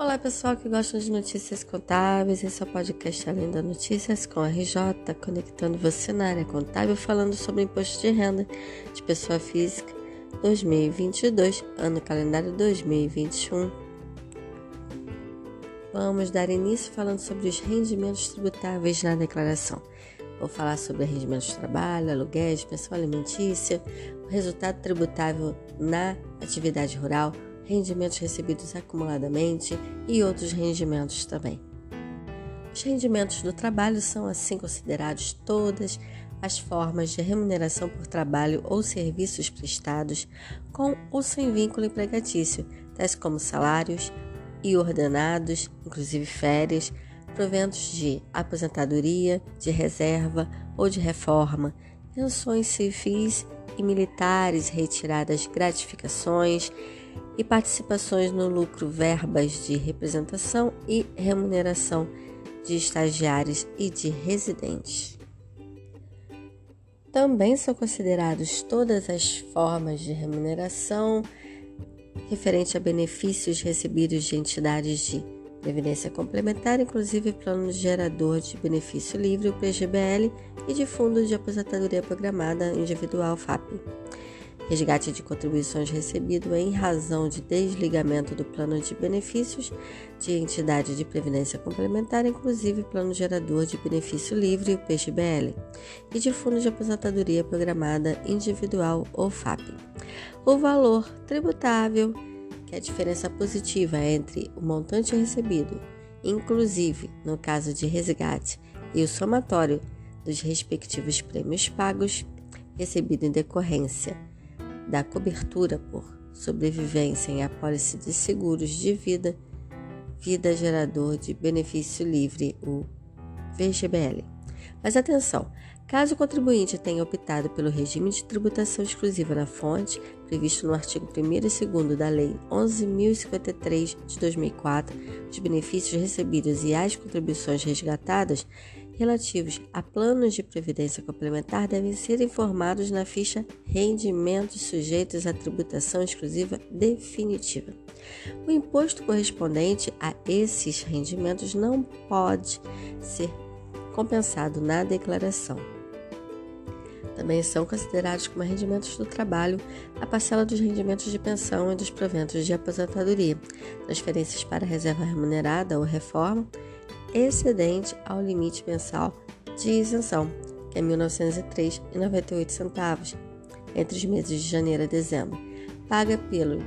Olá pessoal que gostam de notícias contábeis, esse é o podcast Além da Notícias com a RJ, conectando você na área contábil, falando sobre imposto de renda de pessoa física 2022, ano calendário 2021. Vamos dar início falando sobre os rendimentos tributáveis na declaração. Vou falar sobre rendimentos de trabalho, aluguéis, pensão alimentícia, o resultado tributável na atividade rural, rendimentos recebidos acumuladamente e outros rendimentos também. Os rendimentos do trabalho são assim considerados todas as formas de remuneração por trabalho ou serviços prestados com ou sem vínculo empregatício, tais como salários e ordenados, inclusive férias, proventos de aposentadoria, de reserva ou de reforma, pensões civis e militares, retiradas gratificações, e participações no lucro, verbas de representação e remuneração de estagiários e de residentes. Também são considerados todas as formas de remuneração referente a benefícios recebidos de entidades de previdência complementar, inclusive plano gerador de benefício livre, o PGBL, e de fundo de aposentadoria programada individual, FAP resgate de contribuições recebido em razão de desligamento do plano de benefícios de entidade de previdência complementar, inclusive plano gerador de benefício livre, o PGBL, e de fundo de aposentadoria programada individual ou FAP. O valor tributável, que é a diferença positiva entre o montante recebido, inclusive no caso de resgate, e o somatório dos respectivos prêmios pagos, recebido em decorrência da cobertura por sobrevivência em apólice de seguros de vida, vida gerador de benefício livre, o VGBL. Mas atenção, caso o contribuinte tenha optado pelo regime de tributação exclusiva na fonte, previsto no artigo 1 e 2 da Lei 11.053 de 2004, os benefícios recebidos e as contribuições resgatadas relativos a planos de previdência complementar devem ser informados na ficha Rendimentos sujeitos à tributação exclusiva definitiva. O imposto correspondente a esses rendimentos não pode ser compensado na declaração. Também são considerados como rendimentos do trabalho a parcela dos rendimentos de pensão e dos proventos de aposentadoria, transferências para reserva remunerada ou reforma excedente ao limite mensal de isenção, que é R$ 1903,98 entre os meses de janeiro a dezembro, paga pelo,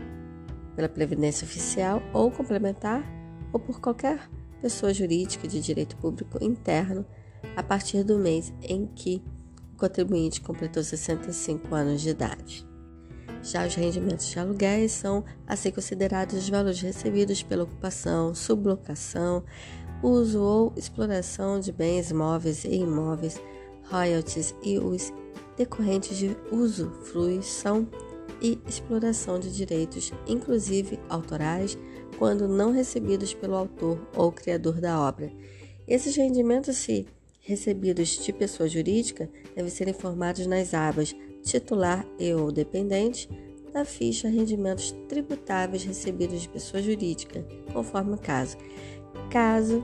pela Previdência Oficial ou complementar ou por qualquer pessoa jurídica de direito público interno a partir do mês em que o contribuinte completou 65 anos de idade. Já os rendimentos de aluguéis são assim considerados os valores recebidos pela ocupação, sublocação, uso ou exploração de bens móveis e imóveis, royalties e os decorrentes de uso, fruição e exploração de direitos, inclusive autorais, quando não recebidos pelo autor ou criador da obra. Esses rendimentos, se recebidos de pessoa jurídica, devem ser informados nas abas titular e ou dependente da ficha rendimentos tributáveis recebidos de pessoa jurídica, conforme o caso. Caso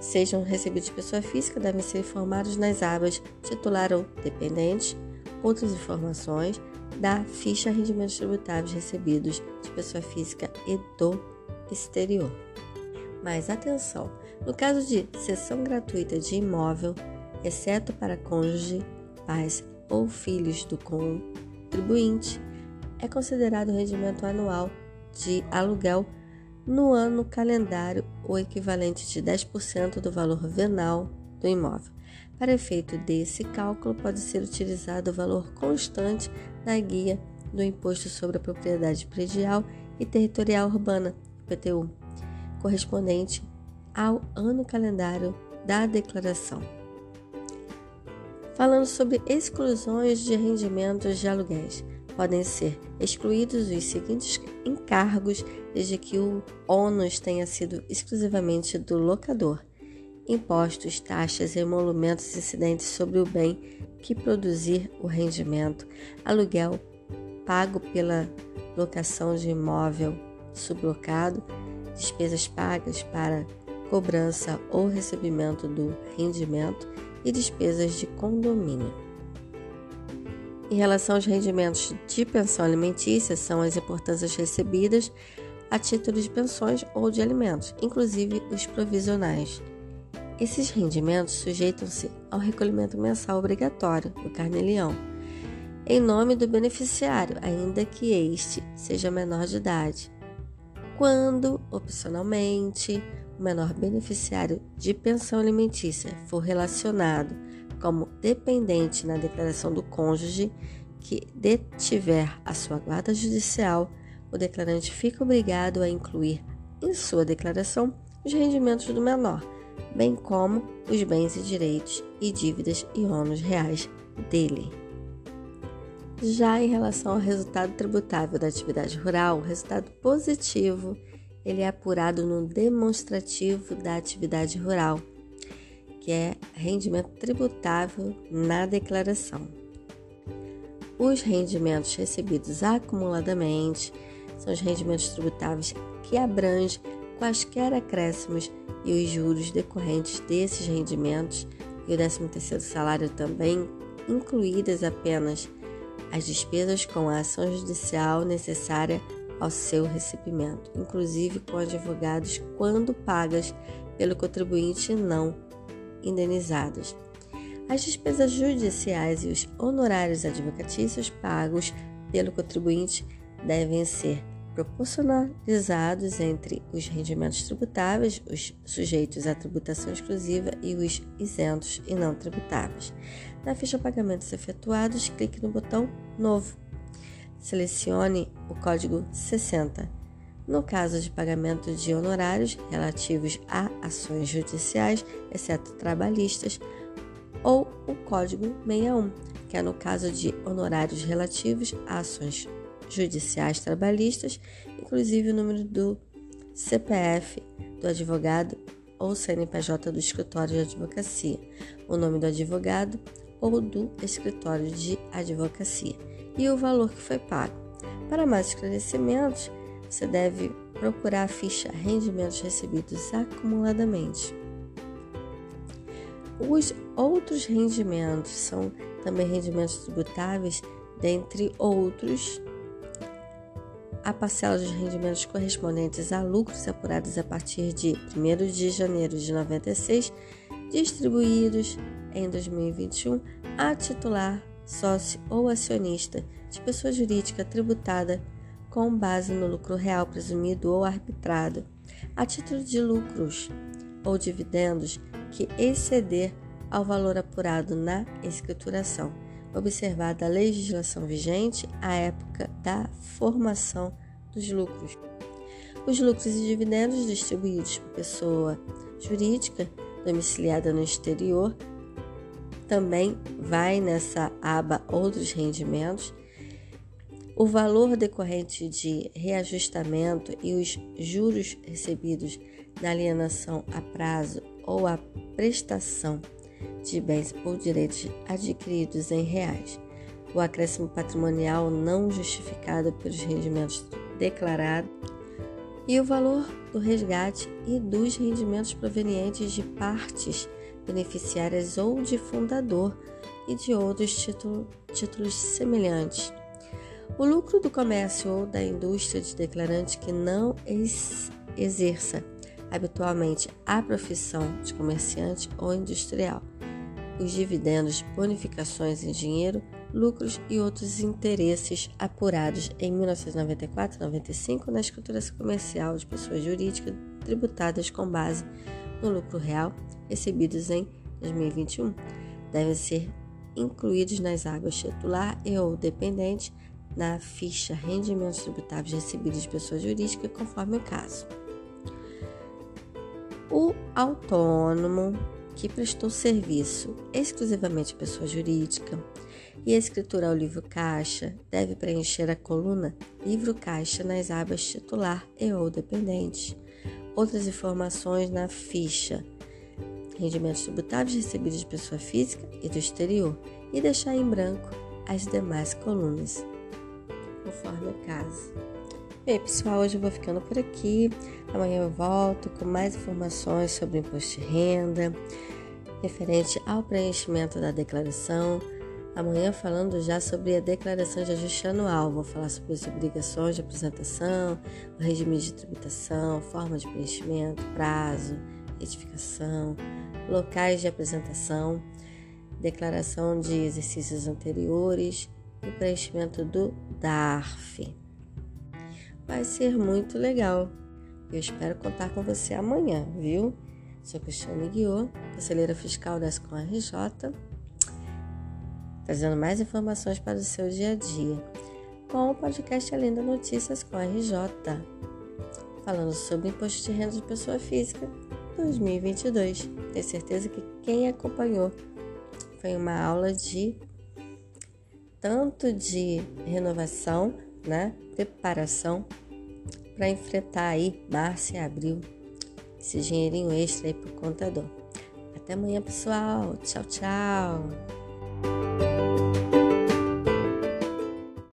sejam recebidos de pessoa física, devem ser informados nas abas titular ou dependente, outras informações da ficha rendimentos tributáveis recebidos de pessoa física e do exterior. Mas atenção, no caso de cessão gratuita de imóvel, exceto para cônjuge, pais ou filhos do contribuinte, é considerado rendimento anual de aluguel no ano calendário o equivalente de 10% do valor venal do imóvel. Para efeito desse cálculo, pode ser utilizado o valor constante da guia do Imposto sobre a Propriedade Predial e Territorial Urbana, IPTU, correspondente ao ano calendário da declaração. Falando sobre exclusões de rendimentos de aluguéis podem ser excluídos os seguintes encargos, desde que o ônus tenha sido exclusivamente do locador: impostos, taxas, emolumentos incidentes sobre o bem que produzir o rendimento, aluguel pago pela locação de imóvel sublocado, despesas pagas para cobrança ou recebimento do rendimento e despesas de condomínio. Em relação aos rendimentos de pensão alimentícia, são as importâncias recebidas a título de pensões ou de alimentos, inclusive os provisionais. Esses rendimentos sujeitam-se ao recolhimento mensal obrigatório do carnê-leão, em nome do beneficiário, ainda que este seja menor de idade, quando, opcionalmente, o menor beneficiário de pensão alimentícia for relacionado como dependente na declaração do cônjuge que detiver a sua guarda judicial, o declarante fica obrigado a incluir em sua declaração os rendimentos do menor, bem como os bens e direitos e dívidas e ônus reais dele. Já em relação ao resultado tributável da atividade rural, o resultado positivo ele é apurado no demonstrativo da atividade rural, que é rendimento tributável na declaração. Os rendimentos recebidos acumuladamente são os rendimentos tributáveis que abrangem quaisquer acréscimos e os juros decorrentes desses rendimentos e o 13º salário também, incluídas apenas as despesas com a ação judicial necessária ao seu recebimento, inclusive com advogados quando pagas pelo contribuinte não indenizadas. As despesas judiciais e os honorários advocatícios pagos pelo contribuinte devem ser proporcionalizados entre os rendimentos tributáveis, os sujeitos à tributação exclusiva e os isentos e não tributáveis. Na ficha Pagamentos Efetuados, clique no botão Novo. Selecione o código 60. No caso de pagamento de honorários relativos a ações judiciais, exceto trabalhistas, ou o código 61, que é no caso de honorários relativos a ações judiciais trabalhistas, inclusive o número do CPF do advogado ou CNPJ do escritório de advocacia, o nome do advogado ou do escritório de advocacia e o valor que foi pago. Para mais esclarecimentos, você deve procurar a ficha Rendimentos Recebidos Acumuladamente. Os outros rendimentos são também rendimentos tributáveis, dentre outros, a parcela dos rendimentos correspondentes a lucros apurados a partir de 1 de janeiro de 96, distribuídos em 2021 a titular, sócio ou acionista de pessoa jurídica tributada com base no lucro real presumido ou arbitrado, a título de lucros ou dividendos que exceder ao valor apurado na escrituração, observada a legislação vigente à época da formação dos lucros. Os lucros e dividendos distribuídos por pessoa jurídica domiciliada no exterior também vai nessa aba Outros rendimentos. O valor decorrente de reajustamento e os juros recebidos na alienação a prazo ou a prestação de bens ou direitos adquiridos em reais. O acréscimo patrimonial não justificado pelos rendimentos declarados e o valor do resgate e dos rendimentos provenientes de partes beneficiárias ou de fundador e de outros título, títulos semelhantes. O lucro do comércio ou da indústria de declarante que não ex exerça habitualmente a profissão de comerciante ou industrial. Os dividendos, bonificações em dinheiro, lucros e outros interesses apurados em 1994 e 95 na escrituração comercial de pessoas jurídicas tributadas com base no lucro real recebidos em 2021 devem ser incluídos nas águas titular e ou dependente na ficha rendimentos tributáveis recebidos de pessoa jurídica, conforme o caso. O autônomo que prestou serviço exclusivamente à pessoa jurídica e a escritura ao livro caixa deve preencher a coluna livro caixa nas abas titular e ou dependente. Outras informações na ficha rendimentos tributáveis recebidos de pessoa física e do exterior e deixar em branco as demais colunas, conforme o caso. Bem, pessoal, hoje eu vou ficando por aqui. Amanhã eu volto com mais informações sobre imposto de renda, referente ao preenchimento da declaração. Amanhã falando já sobre a declaração de ajuste anual. Vou falar sobre as obrigações de apresentação, o regime de tributação, forma de preenchimento, prazo, retificação, locais de apresentação, declaração de exercícios anteriores e preenchimento do DARF. Vai ser muito legal. Eu espero contar com você amanhã, viu? Sou Cristiane Guiô, conselheira fiscal da Escola RJ, trazendo mais informações para o seu dia a dia, com o podcast Além da Notícias com a RJ, falando sobre imposto de renda de pessoa física 2022. Tenho certeza que quem acompanhou foi uma aula de tanto de renovação, né, preparação para enfrentar aí março e abril esse dinheirinho extra aí pro contador. Até amanhã, pessoal. Tchau, tchau.